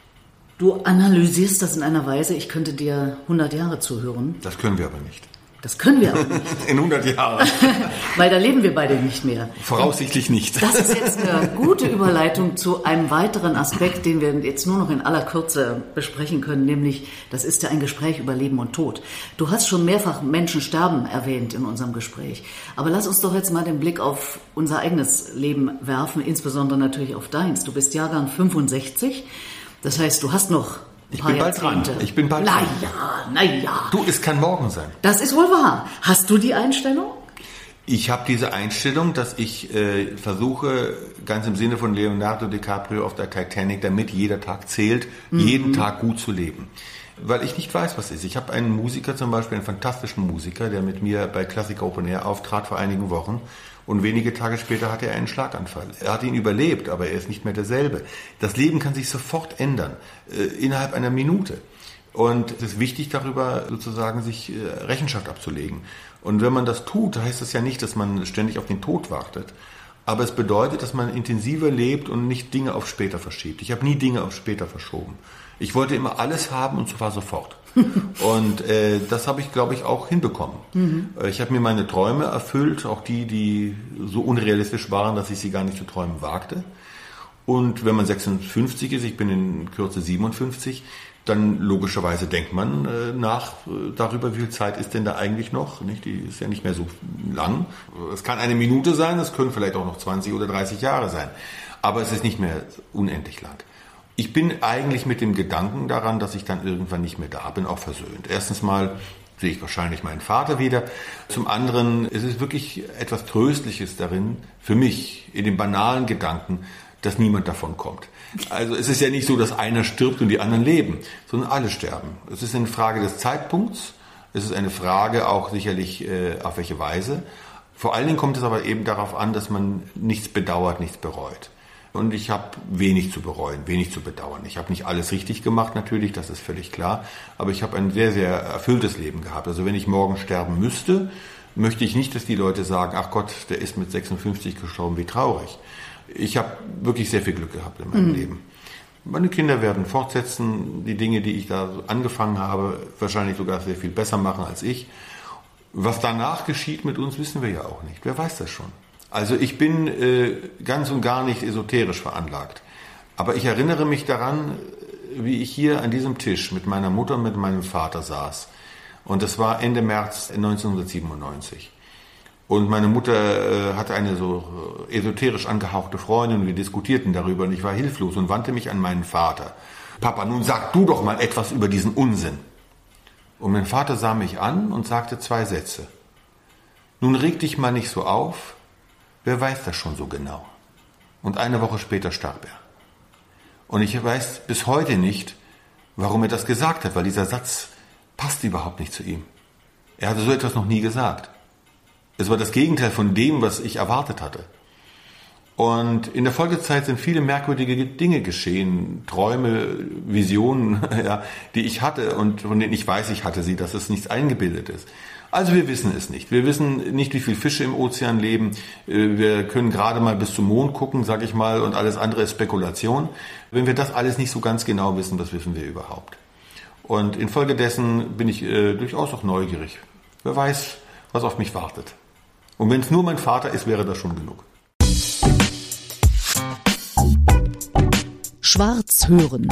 Du analysierst das in einer Weise, ich könnte dir 100 Jahre zuhören. Das können wir aber nicht. Das können wir aber nicht. In 100 Jahren. Weil da leben wir beide nicht mehr. Voraussichtlich nicht. Das ist jetzt eine gute Überleitung zu einem weiteren Aspekt, den wir jetzt nur noch in aller Kürze besprechen können, nämlich das ist ja ein Gespräch über Leben und Tod. Du hast schon mehrfach Menschen sterben erwähnt in unserem Gespräch. Aber lass uns doch jetzt mal den Blick auf unser eigenes Leben werfen, insbesondere natürlich auf deins. Du bist Jahrgang 65. Das heißt, du hast noch ich bin bald dran. Ich bin bald na dran. Naja, naja. Du, es kann morgen sein. Das ist wohl wahr. Hast du die Einstellung? Ich habe diese Einstellung, dass ich äh, versuche, ganz im Sinne von Leonardo DiCaprio auf der Titanic, damit jeder Tag zählt, mhm. jeden Tag gut zu leben. Weil ich nicht weiß, was ist. Ich habe einen Musiker zum Beispiel, einen fantastischen Musiker, der mit mir bei Classic Open Air auftrat vor einigen Wochen. Und wenige Tage später hatte er einen Schlaganfall. Er hat ihn überlebt, aber er ist nicht mehr derselbe. Das Leben kann sich sofort ändern, äh, innerhalb einer Minute. Und es ist wichtig, darüber sozusagen sich äh, Rechenschaft abzulegen. Und wenn man das tut, heißt das ja nicht, dass man ständig auf den Tod wartet. Aber es bedeutet, dass man intensiver lebt und nicht Dinge auf später verschiebt. Ich habe nie Dinge auf später verschoben. Ich wollte immer alles haben und zwar sofort. und äh, das habe ich, glaube ich, auch hinbekommen. Mhm. Ich habe mir meine Träume erfüllt, auch die, die so unrealistisch waren, dass ich sie gar nicht zu träumen wagte. Und wenn man 56 ist, ich bin in Kürze 57, dann logischerweise denkt man äh, nach äh, darüber, wie viel Zeit ist denn da eigentlich noch. Nicht? Die ist ja nicht mehr so lang. Es kann eine Minute sein, es können vielleicht auch noch 20 oder 30 Jahre sein. Aber es ist nicht mehr unendlich lang. Ich bin eigentlich mit dem Gedanken daran, dass ich dann irgendwann nicht mehr da bin, auch versöhnt. Erstens mal sehe ich wahrscheinlich meinen Vater wieder. Zum anderen ist es wirklich etwas Tröstliches darin, für mich, in dem banalen Gedanken, dass niemand davon kommt. Also es ist ja nicht so, dass einer stirbt und die anderen leben, sondern alle sterben. Es ist eine Frage des Zeitpunkts, es ist eine Frage auch sicherlich, äh, auf welche Weise. Vor allen Dingen kommt es aber eben darauf an, dass man nichts bedauert, nichts bereut. Und ich habe wenig zu bereuen, wenig zu bedauern. Ich habe nicht alles richtig gemacht, natürlich, das ist völlig klar. Aber ich habe ein sehr, sehr erfülltes Leben gehabt. Also wenn ich morgen sterben müsste, möchte ich nicht, dass die Leute sagen, ach Gott, der ist mit 56 gestorben, wie traurig. Ich habe wirklich sehr viel Glück gehabt in meinem mhm. Leben. Meine Kinder werden fortsetzen, die Dinge, die ich da angefangen habe, wahrscheinlich sogar sehr viel besser machen als ich. Was danach geschieht mit uns, wissen wir ja auch nicht. Wer weiß das schon? Also ich bin äh, ganz und gar nicht esoterisch veranlagt. Aber ich erinnere mich daran, wie ich hier an diesem Tisch mit meiner Mutter und mit meinem Vater saß. Und das war Ende März 1997. Und meine Mutter äh, hatte eine so äh, esoterisch angehauchte Freundin und wir diskutierten darüber und ich war hilflos und wandte mich an meinen Vater. Papa, nun sag du doch mal etwas über diesen Unsinn. Und mein Vater sah mich an und sagte zwei Sätze. Nun reg dich mal nicht so auf, Wer weiß das schon so genau? Und eine Woche später starb er. Und ich weiß bis heute nicht, warum er das gesagt hat, weil dieser Satz passt überhaupt nicht zu ihm. Er hatte so etwas noch nie gesagt. Es war das Gegenteil von dem, was ich erwartet hatte. Und in der Folgezeit sind viele merkwürdige Dinge geschehen, Träume, Visionen, ja, die ich hatte und von denen ich weiß, ich hatte sie, dass es nichts eingebildet ist. Also wir wissen es nicht. Wir wissen nicht, wie viele Fische im Ozean leben. Äh, wir können gerade mal bis zum Mond gucken, sag ich mal, und alles andere ist Spekulation. Wenn wir das alles nicht so ganz genau wissen, was wissen wir überhaupt? Und infolgedessen bin ich äh, durchaus auch neugierig. Wer weiß, was auf mich wartet. Und wenn es nur mein Vater ist, wäre das schon genug. Schwarz hören.